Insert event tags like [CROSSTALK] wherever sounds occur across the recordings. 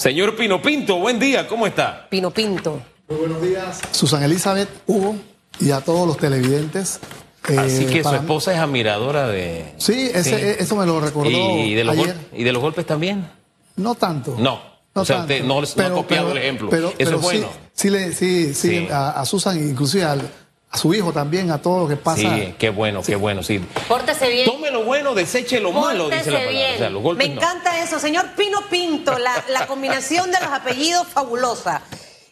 Señor Pino Pinto, buen día, ¿cómo está? Pino Pinto. Muy buenos días, Susan Elizabeth, Hugo y a todos los televidentes. Así Eh, que su esposa es admiradora de... Sí, ese- eso me lo recordó ¿Y de, los ayer. ¿Y de los golpes también? No tanto. No. O sea, usted no- no ha copiado el ejemplo. Eso es bueno. Sí, le- sí, sí, Sí. A, a Susan, inclusive al- a su hijo también, a todo lo que pasa. Sí, qué bueno, qué bueno, sí. Pórtese bien. Tome lo bueno, deseche lo malo, dice la palabra. bien. O sea, los golpes Me no. encanta eso, señor Pino Pinto, la, la combinación de los apellidos fabulosa.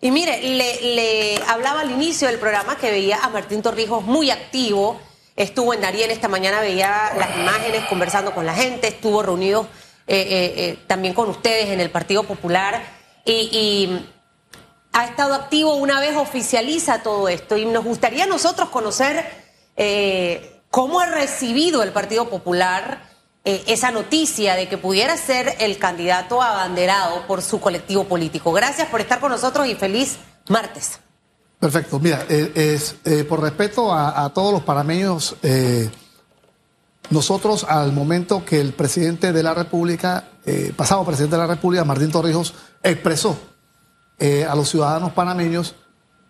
Y mire, le, le hablaba al inicio del programa que veía a Martín Torrijos muy activo. Estuvo en Darien esta mañana, veía las imágenes, conversando con la gente, estuvo reunido eh, eh, eh, también con ustedes en el Partido Popular. Y, y ha estado activo una vez oficializa todo esto y nos gustaría a nosotros conocer eh, cómo ha recibido el Partido Popular eh, esa noticia de que pudiera ser el candidato abanderado por su colectivo político. Gracias por estar con nosotros y feliz martes. Perfecto. Mira, eh, es, por respeto a, a todos los panameños, nosotros al momento que el presidente de la República, pasado presidente de la República, Martín Torrijos, expresó eh, a los ciudadanos panameños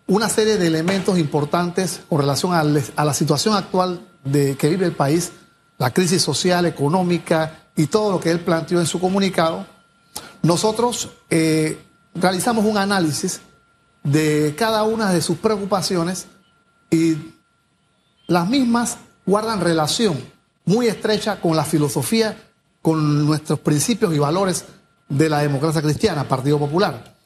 una serie de elementos importantes con relación a, la situación actual de que vive el país, la crisis social, económica y todo lo que él planteó en su comunicado, nosotros eh, realizamos un análisis de cada una de sus preocupaciones y las mismas guardan relación muy estrecha con la filosofía, con nuestros principios y valores de la democracia cristiana, Partido Popular.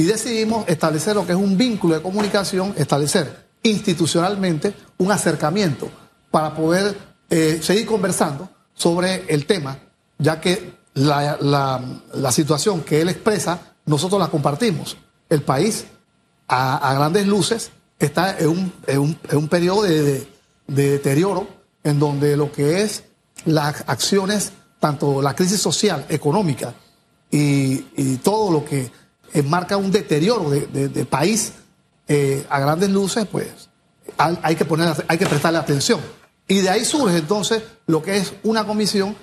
Y decidimos establecer lo que es un vínculo de comunicación, establecer institucionalmente un acercamiento para poder eh, seguir conversando sobre el tema, ya que la, la- situación que él expresa, nosotros la compartimos. El país, a, grandes luces, está en un, en un- en un periodo de, de- de deterioro en donde lo que es las acciones, tanto la crisis social, económica y, y todo lo que enmarca un deterioro de, país eh, a grandes luces, pues hay, hay que poner, hay que prestarle atención. Y de ahí surge entonces lo que es una comisión,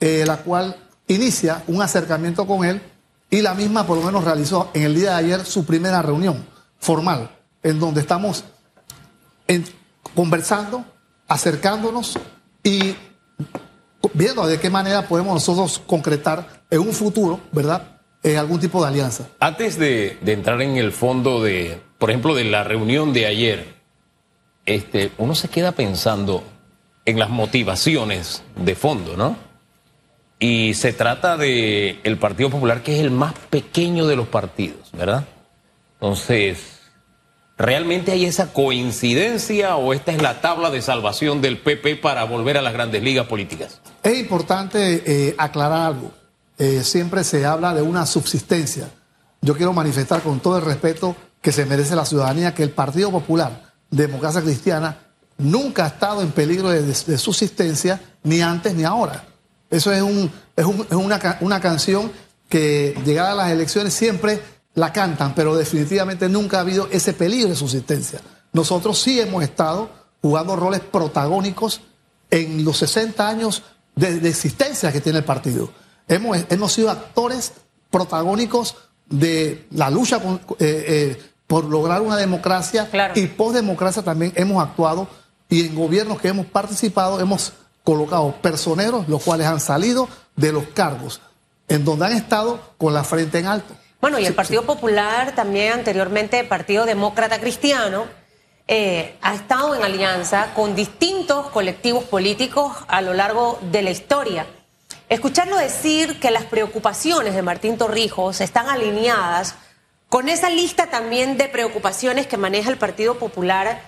eh, la cual inicia un acercamiento con él y la misma por lo menos realizó en el día de ayer su primera reunión formal, en donde estamos en- conversando, acercándonos y viendo de qué manera podemos nosotros concretar en un futuro, ¿verdad? Eh, algún tipo de alianza. Antes de, de entrar en el fondo de, por ejemplo, de la reunión de ayer, este, uno se queda pensando en las motivaciones de fondo, ¿no? Y se trata de el Partido Popular, que es el más pequeño de los partidos, ¿verdad? Entonces, ¿realmente hay esa coincidencia o esta es la tabla de salvación del PP para volver a las grandes ligas políticas? Es importante eh, aclarar algo. Eh, siempre se habla de una subsistencia. Yo quiero manifestar con todo el respeto que se merece la ciudadanía que el Partido Popular, Democracia Cristiana, nunca ha estado en peligro de, subsistencia ni antes ni ahora. Eso es, una canción que llegada a las elecciones siempre la cantan, pero definitivamente nunca ha habido ese peligro de subsistencia. Nosotros sí hemos estado jugando roles protagónicos en los 60 años de, de existencia que tiene el partido. Hemos, hemos sido actores protagónicos de la lucha con- eh, eh, por lograr una democracia Claro. y postdemocracia también hemos actuado y en gobiernos que hemos participado hemos colocado personeros los cuales han salido de los cargos en donde han estado con la frente en alto. Bueno, y el Partido Popular, también anteriormente Partido Demócrata Cristiano, eh, ha estado en alianza con distintos colectivos políticos a lo largo de la historia. Escucharlo decir que las preocupaciones de Martín Torrijos están alineadas con esa lista también de preocupaciones que maneja el Partido Popular,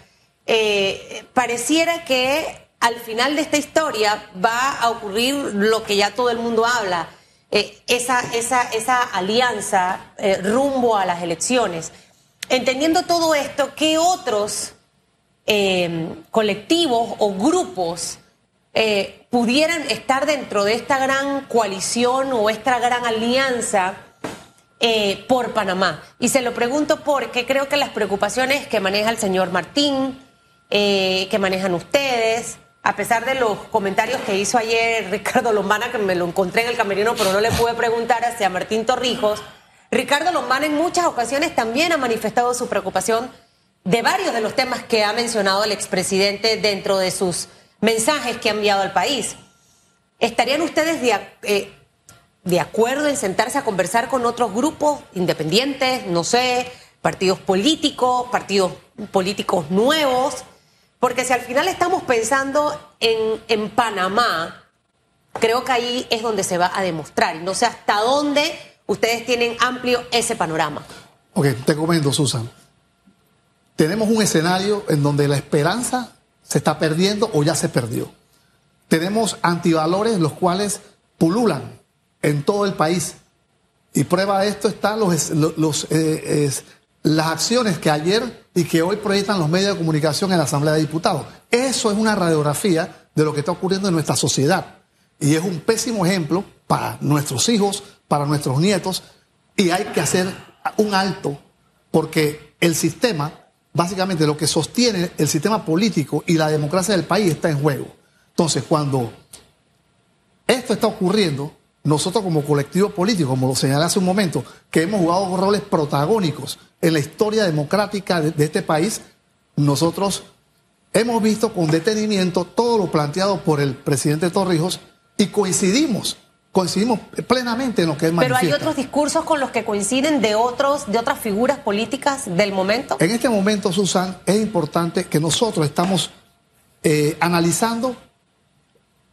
eh, pareciera que al final de esta historia va a ocurrir lo que ya todo el mundo habla, eh, esa, esa, esa alianza eh, rumbo a las elecciones. Entendiendo todo esto, ¿qué otros colectivos o grupos eh, pudieran estar dentro de esta gran coalición o esta gran alianza eh, por Panamá? Y se lo pregunto porque creo que las preocupaciones que maneja el señor Martín, eh, que manejan ustedes, a pesar de los comentarios que hizo ayer [LAUGHS] Ricardo Lombana, que me lo encontré en el camerino, pero no le pude preguntar hacia Martín Torrijos, Ricardo Lombana en muchas ocasiones también ha manifestado su preocupación de varios de los temas que ha mencionado el expresidente dentro de sus mensajes que ha enviado al país. ¿Estarían ustedes de, eh, de acuerdo en sentarse a conversar con otros grupos independientes, no sé, partidos políticos, partidos políticos nuevos? Porque si al final estamos pensando en, en Panamá, creo que ahí es donde se va a demostrar. No sé hasta dónde ustedes tienen amplio ese panorama. Ok, te comento, Susan. Tenemos un escenario en donde la esperanza se está perdiendo o ya se perdió. Tenemos antivalores los cuales pululan en todo el país. Y prueba de esto están eh, las acciones que ayer y que hoy proyectan los medios de comunicación en la Asamblea de Diputados. Eso es una radiografía de lo que está ocurriendo en nuestra sociedad. Y es un pésimo ejemplo para nuestros hijos, para nuestros nietos, y hay que hacer un alto, porque el sistema, básicamente lo que sostiene el sistema político y la democracia del país está en juego. Entonces, cuando esto está ocurriendo, nosotros como colectivo político, como lo señalé hace un momento, que hemos jugado roles protagónicos en la historia democrática de, este país, nosotros hemos visto con detenimiento todo lo planteado por el presidente Torrijos y coincidimos coincidimos plenamente en lo que es Pero hay otros discursos con los que coinciden de otros de otras figuras políticas del momento. En este momento, Susan, es importante que nosotros estamos eh, analizando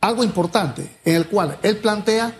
algo importante en el cual él plantea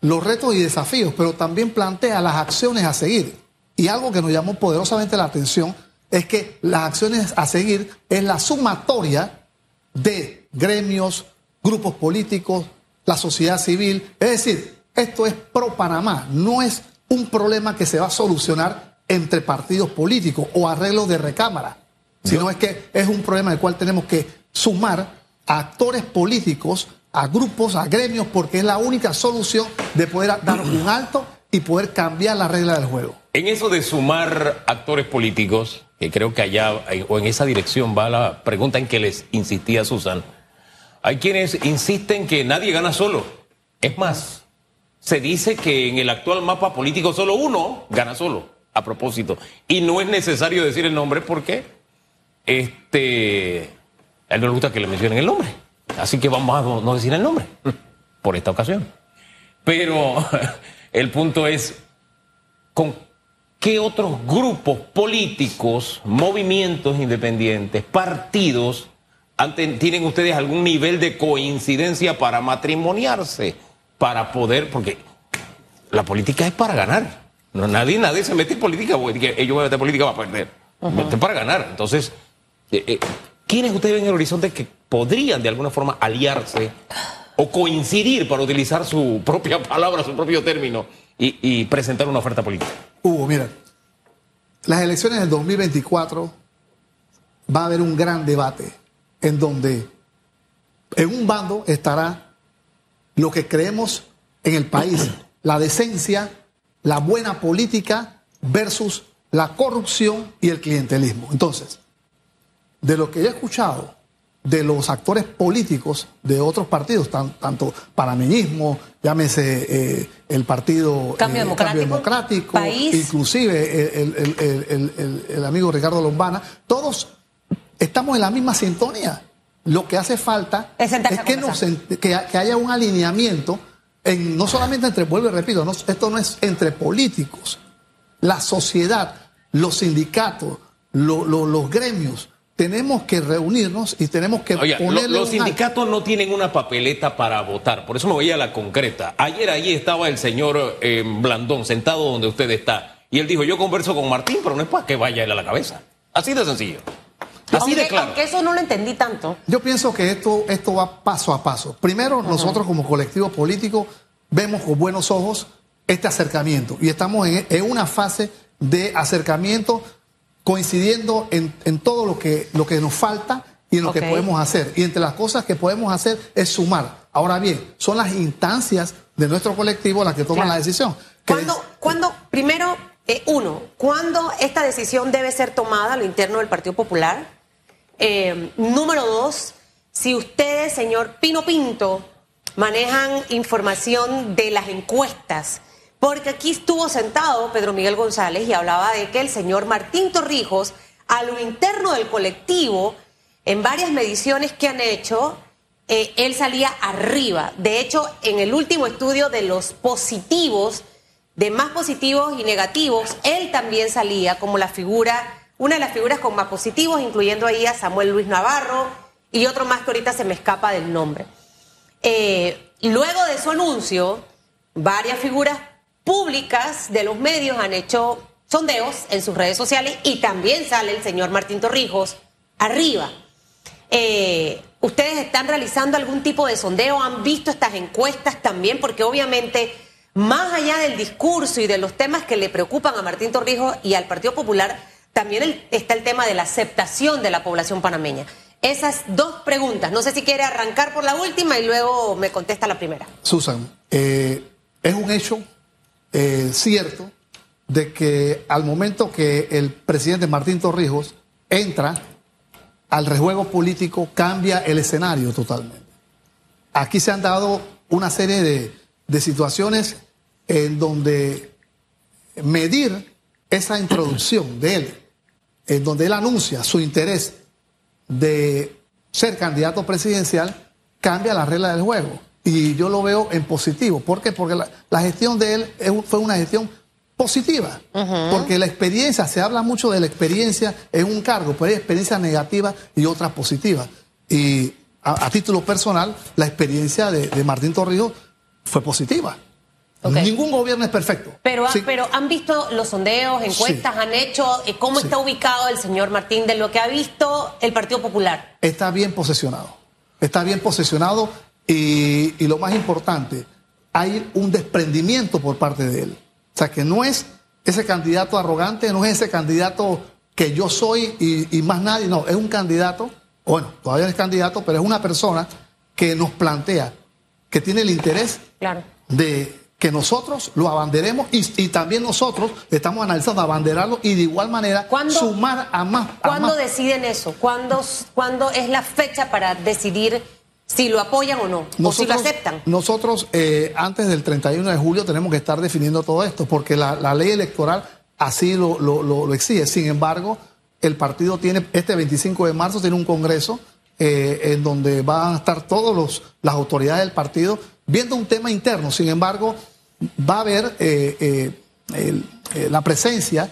los retos y desafíos, pero también plantea las acciones a seguir. Y algo que nos llamó poderosamente la atención es que las acciones a seguir es la sumatoria de gremios, grupos políticos, la sociedad civil. Es decir, esto es pro Panamá, no es un problema que se va a solucionar entre partidos políticos o arreglos de recámara, sino es que es un problema del cual tenemos que sumar a actores políticos, a grupos, a gremios, porque es la única solución de poder dar un alto y poder cambiar la regla del juego. En eso de sumar actores políticos, que creo que allá o en esa dirección va la pregunta en que les insistía Susan, hay quienes insisten que nadie gana solo. Es más, se dice que en el actual mapa político solo uno gana solo, a propósito. Y no es necesario decir el nombre porque este, a él no le gusta que le mencionen el nombre. Así que vamos a no decir el nombre por esta ocasión. Pero [LAUGHS] el punto es, ¿con qué otros grupos políticos, movimientos independientes, partidos ¿Tienen ustedes algún nivel de coincidencia para matrimoniarse? Para poder, porque la política es para ganar. No, nadie, nadie se mete en política porque ellos van a meter política para perder. Es para ganar. Entonces, eh, eh, ¿quiénes ustedes ven en el horizonte que podrían de alguna forma aliarse o coincidir para utilizar su propia [LAUGHS] palabra, su propio término y, y presentar una oferta política? Hugo, mira, las elecciones del 2024 va a haber un gran debate en donde en un bando estará lo que creemos en el país, [CLEARS THROAT] la decencia, la buena política versus la corrupción y el clientelismo. Entonces, de lo que he escuchado de los actores políticos de otros partidos, tanto panameñismo, llámese eh, el partido Cambio eh, Democrático, inclusive el amigo Ricardo Lombana, todos estamos en la misma sintonía. Lo que hace falta es, que, que, haya un alineamiento, en, no solamente entre, vuelvo y repito, esto no es entre políticos, la sociedad, los sindicatos, los gremios, tenemos que reunirnos y tenemos que Oye, Los sindicatos no tienen una papeleta para votar, por eso me voy a la concreta. Ayer allí estaba el señor eh, Blandón sentado donde usted está y él dijo, yo converso con Martín, pero no es para que vaya él a la cabeza. Así de sencillo. Así de claro. Aunque eso no lo entendí tanto. Yo pienso que esto, esto va paso a paso. Primero, nosotros como colectivo político vemos con buenos ojos este acercamiento y estamos en, una fase de acercamiento coincidiendo en, todo lo que, lo que nos falta y en lo que podemos hacer. Y entre las cosas que podemos hacer es sumar. Ahora bien, son las instancias de nuestro colectivo las que toman la decisión. ¿Cuándo, primero, eh, uno, ¿cuándo esta decisión debe ser tomada a lo interno del Partido Popular? Eh, número dos, si ustedes, señor Pino Pinto, manejan información de las encuestas, porque aquí estuvo sentado Pedro Miguel González y hablaba de que el señor Martín Torrijos, a lo interno del colectivo, en varias mediciones que han hecho, eh, él salía arriba. De hecho, en el último estudio de los positivos, de más positivos y negativos, él también salía como la figura, una de las figuras con más positivos, incluyendo ahí a Samuel Luis Navarro y otro más que ahorita se me escapa del nombre. Eh, luego de su anuncio, varias figuras públicas de los medios han hecho sondeos en sus redes sociales y también sale el señor Martín Torrijos arriba. Eh, ¿Ustedes están realizando algún tipo de sondeo? ¿Han visto estas encuestas también? Porque obviamente, más allá del discurso y de los temas que le preocupan a Martín Torrijos y al Partido Popular, también está el tema de la aceptación de la población panameña. Esas dos preguntas. No sé si quiere arrancar por la última y luego me contesta la primera. Susan, eh, es un hecho eh, cierto de que al momento que el presidente Martín Torrijos entra al rejuego político, cambia el escenario totalmente. Aquí se han dado una serie de, de situaciones en donde medir esa introducción de él, en donde él anuncia su interés de ser candidato presidencial, cambia la regla del juego. Y yo lo veo en positivo. ¿Por qué? Porque la, gestión de él fue una gestión positiva. Porque la experiencia, se habla mucho de la experiencia en un cargo, pero hay experiencias negativas y otras positivas. Y a, título personal, la experiencia de, Martín Torrijos fue positiva. Ningún gobierno es perfecto. Pero, pero han visto los sondeos, encuestas, han hecho eh, cómo está ubicado el señor Martín de lo que ha visto el Partido Popular. Está bien posesionado. Está bien posesionado y, lo más importante, hay un desprendimiento por parte de él. O sea, que no es ese candidato arrogante, no es ese candidato que yo soy y, más nadie, no, es un candidato, bueno, todavía es candidato, pero es una persona que nos plantea, que tiene el interés de que nosotros lo abanderemos y, también nosotros estamos analizando abanderarlo y de igual manera sumar a más. ¿Cuándo deciden eso? ¿Cuándo, ¿Cuándo es la fecha para decidir si lo apoyan o no, o si lo aceptan. Nosotros, eh, antes del 31 de julio, tenemos que estar definiendo todo esto, porque la, ley electoral así lo, lo, exige. Sin embargo, el partido tiene, este 25 de marzo, tiene un congreso eh, en donde van a estar todas las autoridades del partido viendo un tema interno. Sin embargo, va a haber eh, la presencia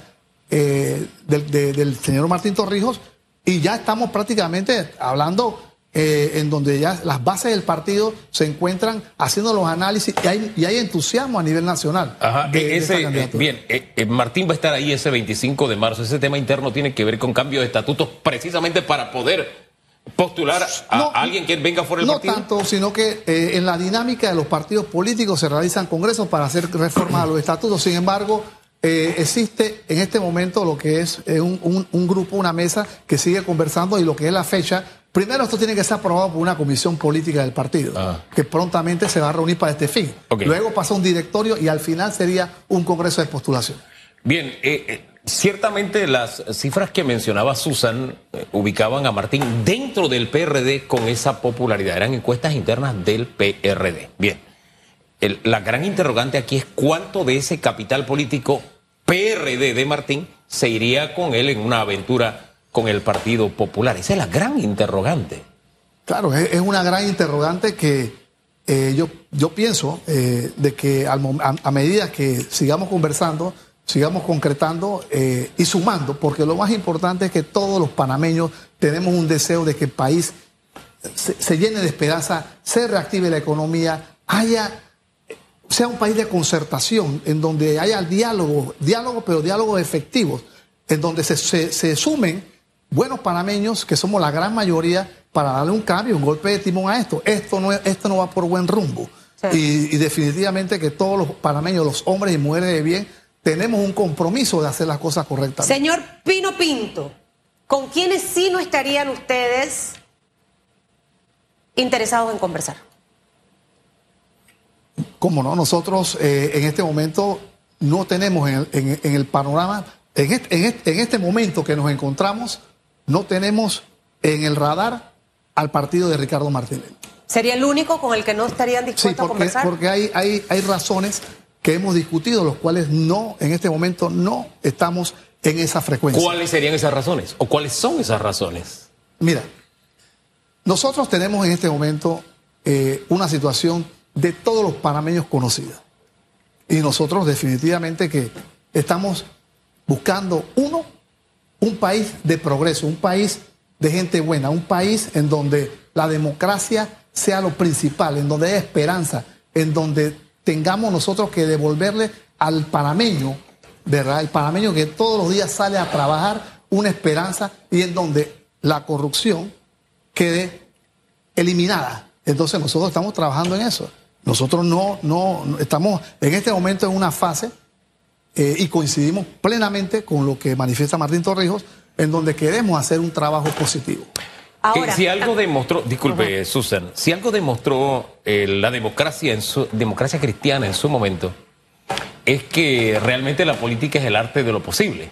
del, del señor Martín Torrijos y ya estamos prácticamente hablando eh, en donde ya las bases del partido se encuentran haciendo los análisis y hay, y hay entusiasmo a nivel nacional. Ajá, e-, ese, eh, bien, eh, Martín va a estar ahí ese 25 de marzo. Ese tema interno tiene que ver con cambio de estatutos precisamente para poder postular a alguien que venga fuera del partido? No tanto, sino que en la dinámica de los partidos políticos se realizan congresos para hacer reformas a los estatutos. Sin embargo, existe en este momento lo que es un, un, grupo, una mesa que sigue conversando y lo que es la fecha Primero, esto tiene que ser aprobado por una comisión política del partido, ah. que prontamente se va a reunir para este fin. Luego pasa un directorio y al final sería un congreso de postulación. Bien, eh, eh, ciertamente las cifras que mencionaba Susan eh, ubicaban a Martín dentro del PRD con esa popularidad. Eran encuestas internas del PRD. Bien, la gran interrogante aquí es cuánto de ese capital político PRD de Martín se iría con él en una aventura con el Partido Popular? Esa es la gran interrogante. Claro, es, una gran interrogante que eh, yo, yo pienso eh, de que a, medida que sigamos conversando, sigamos concretando eh, y sumando, porque lo más importante es que todos los panameños tenemos un deseo de que el país se, se llene de esperanza, se reactive la economía, haya sea un país de concertación, en donde haya diálogo, diálogo, pero diálogos efectivos, en donde se, se sumen buenos panameños, que somos la gran mayoría, para darle un cambio, un golpe de timón a esto. Esto no, esto no va por buen rumbo. Y, definitivamente que todos los panameños, los hombres y mujeres de bien, tenemos un compromiso de hacer las cosas correctas. Señor Pino Pinto, ¿con quiénes sí no estarían ustedes interesados en conversar? ¿Cómo no? Nosotros eh, en este momento no tenemos en el, panorama, en en este momento que nos encontramos, no tenemos en el radar al partido de Ricardo Martínez. ¿Sería el único con el que no estarían dispuestos a conversar? Porque hay, hay, hay razones que hemos discutido, los cuales no, en este momento no estamos en esa frecuencia. ¿Cuáles serían esas razones? ¿O cuáles son esas razones? Mira, nosotros tenemos en este momento eh, una situación de todos los panameños conocida. Y nosotros definitivamente que estamos buscando, uno, un país de progreso, un país de gente buena, un país en donde la democracia sea lo principal, en donde haya esperanza, en donde tengamos nosotros que devolverle al panameño, ¿verdad? El panameño que todos los días sale a trabajar una esperanza y en donde la corrupción quede eliminada. Entonces nosotros estamos trabajando en eso. Nosotros no, no, estamos en este momento en una fase eh, y coincidimos plenamente con lo que manifiesta Martín Torrijos, en donde queremos hacer un trabajo positivo. Ahora, si algo demostró, disculpe, Susan, si algo demostró eh, la democracia en su democracia cristiana en su momento, es que realmente la política es el arte de lo posible.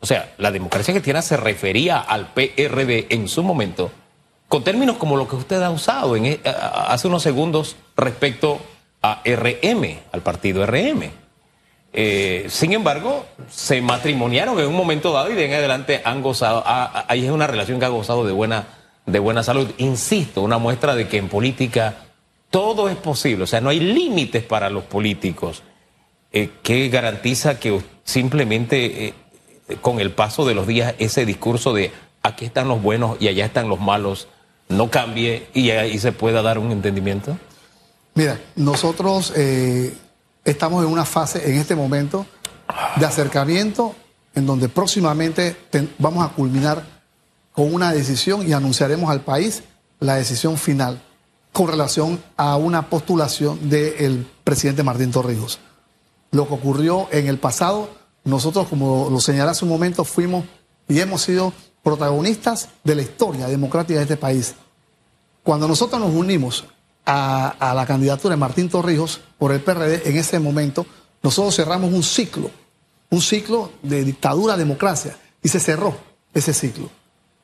O sea, la democracia cristiana se refería al PRD en su momento con términos como lo que usted ha usado en, e, hace unos segundos respecto a RM, al partido RM. Eh, sin embargo, se matrimoniaron en un momento dado y de en adelante han gozado, ahí es una relación que ha gozado de buena, de buena salud. Insisto, una muestra de que en política todo es posible, o sea, no hay límites para los políticos, eh, que garantiza que simplemente eh, con el paso de los días ese discurso de aquí están los buenos y allá están los malos, no cambie y ahí se pueda dar un entendimiento? Mira, nosotros eh, estamos en una fase en este momento de acercamiento en donde próximamente vamos a culminar con una decisión y anunciaremos al país la decisión final con relación a una postulación del presidente Martín Torrijos. Lo que ocurrió en el pasado, nosotros, como lo señalé hace un momento, fuimos y hemos sido protagonistas de la historia democrática de este país. Cuando nosotros nos unimos a, la candidatura de Martín Torrijos por el PRD, en ese momento nosotros cerramos un ciclo, un ciclo de dictadura, democracia, y se cerró ese ciclo.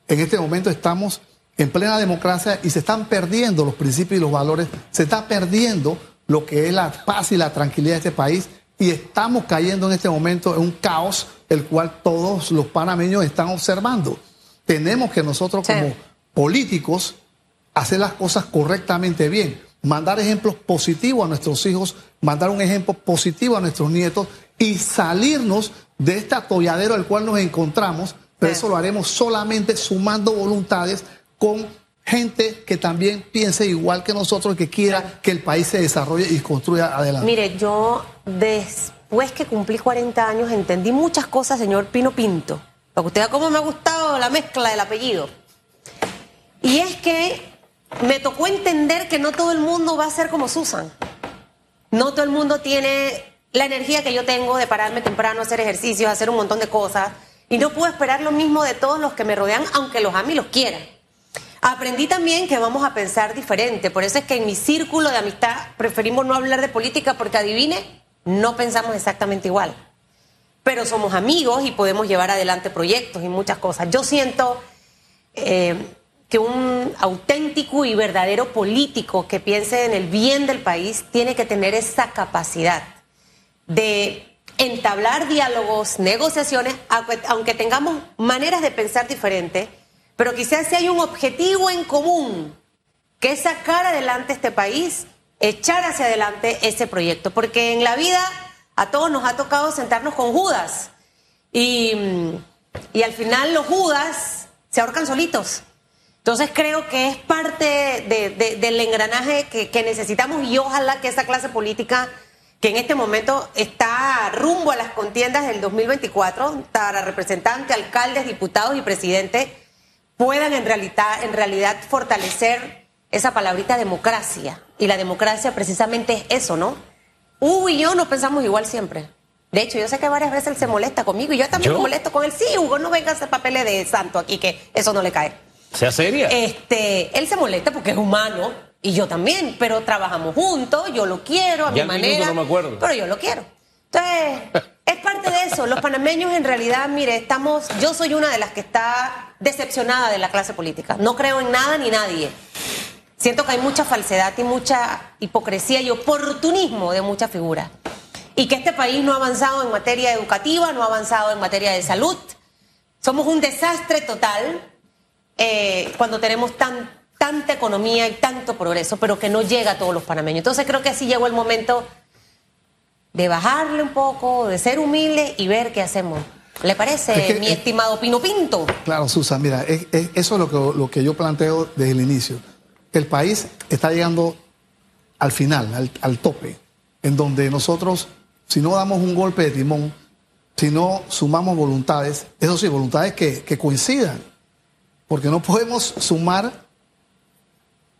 En este momento estamos en plena democracia y se están perdiendo los principios y los valores, se está perdiendo lo que es la paz y la tranquilidad de este país y estamos cayendo en este momento en un caos el cual todos los panameños están observando. Tenemos que nosotros como políticos hacer las cosas correctamente bien, mandar ejemplos positivos a nuestros hijos, mandar un ejemplo positivo a nuestros nietos y salirnos de este atolladero al cual nos encontramos, pero eso lo haremos solamente sumando voluntades con gente que también piense igual que nosotros que quiera que el país se desarrolle y construya adelante. Mire, yo después que cumplí 40 años entendí muchas cosas, señor Pino Pinto. Para que usted vea cómo me ha gustado la mezcla del apellido. Y es que me tocó entender que no todo el mundo va a ser como Susan. No todo el mundo tiene la energía que yo tengo de pararme temprano, hacer ejercicios, hacer un montón de cosas. Y no puedo esperar lo mismo de todos los que me rodean, aunque los ame y los quieran. Aprendí también que vamos a pensar diferente. Por eso es que en mi círculo de amistad preferimos no hablar de política porque adivine, no pensamos exactamente igual pero somos amigos y podemos llevar adelante proyectos y muchas cosas. Yo siento eh, que un auténtico y verdadero político que piense en el bien del país tiene que tener esa capacidad de entablar diálogos, negociaciones, aunque tengamos maneras de pensar diferentes, pero quizás si hay un objetivo en común, que es sacar adelante este país, echar hacia adelante ese proyecto, porque en la vida a todos nos ha tocado sentarnos con Judas. Y, al final los Judas se ahorcan solitos. Entonces creo que es parte del engranaje que, necesitamos y ojalá que esa clase política que en este momento está rumbo a las contiendas del 2024 para representantes, alcaldes, diputados y presidentes puedan en realidad, en realidad fortalecer esa palabrita democracia. Y la democracia precisamente es eso, ¿no? Hugo y yo no pensamos igual siempre. De hecho, yo sé que varias veces él se molesta conmigo y yo también me molesto con él. Sí, Hugo, no venga a hacer papeles de santo aquí, que eso no le cae. Sea seria. Este, él se molesta porque es humano y yo también, pero trabajamos juntos, yo lo quiero a mi manera. No me acuerdo. Pero yo lo quiero. Entonces, es parte de eso. Los panameños en realidad, mire, estamos, yo soy una de las que está decepcionada de la clase política. No creo en nada ni nadie. Siento que hay mucha falsedad y mucha hipocresía y oportunismo de muchas figuras. y que este país no ha avanzado en materia educativa, no ha avanzado en materia de salud. Somos un desastre total eh, cuando tenemos tan, tanta economía y tanto progreso, pero que no llega a todos los panameños. Entonces creo que así llegó el momento de bajarle un poco, de ser humilde y ver qué hacemos. ¿Le parece, mi estimado Pino Pinto? Claro, Susan, mira, eso es lo que, lo que yo planteo desde el inicio. El país está llegando al final, al, al tope, en donde nosotros, si no damos un golpe de timón, si no sumamos voluntades, eso sí, voluntades que, que coincidan, porque no podemos sumar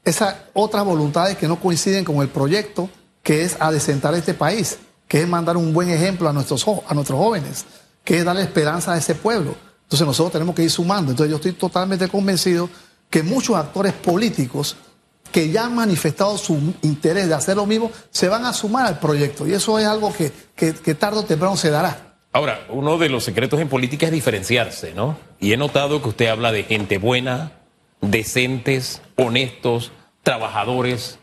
esas otras voluntades que no coinciden con el proyecto que es adecentar este país, que es mandar un buen ejemplo a nuestros, a nuestros jóvenes, que es darle esperanza a ese pueblo. Entonces nosotros tenemos que ir sumando. Entonces yo estoy totalmente convencido que muchos actores políticos que ya han manifestado su interés de hacer lo mismo se van a sumar al proyecto. Y eso es algo que, que, que tarde o temprano se dará. Ahora, uno de los secretos en política es diferenciarse, ¿no? Y he notado que usted habla de gente buena, decentes, honestos, trabajadores.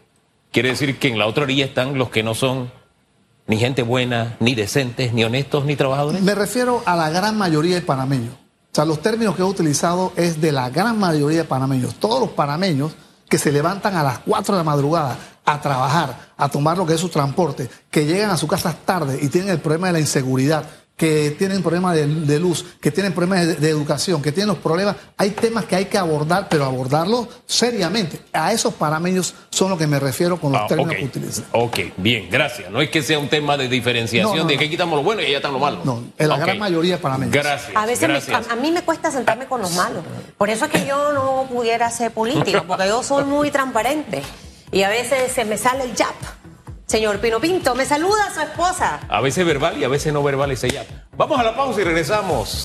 Quiere decir que en la otra orilla están los que no son ni gente buena, ni decentes, ni honestos, ni trabajadores. Me refiero a la gran mayoría de panameños. O sea, los términos que he utilizado es de la gran mayoría de panameños. Todos los panameños que se levantan a las 4 de la madrugada a trabajar, a tomar lo que es su transporte, que llegan a su casa tarde y tienen el problema de la inseguridad, que tienen problemas de, luz, que tienen problemas de, educación, que tienen los problemas. Hay temas que hay que abordar, pero abordarlos seriamente. A esos panameños son los que me refiero con los ah, términos que utilizan. Ok, bien, gracias. No es que sea un tema de diferenciación, de que quitamos lo bueno y ya están lo malo. No, en la gran mayoría panameños. Gracias. A veces a, mí me cuesta sentarme con los malos. Por eso es que yo no pudiera ser político, porque yo soy muy transparente. Y a veces se me sale el jab. Señor Pino Pinto, me saluda su esposa. A veces verbal y a veces no verbal ese ya. Vamos a la pausa y regresamos.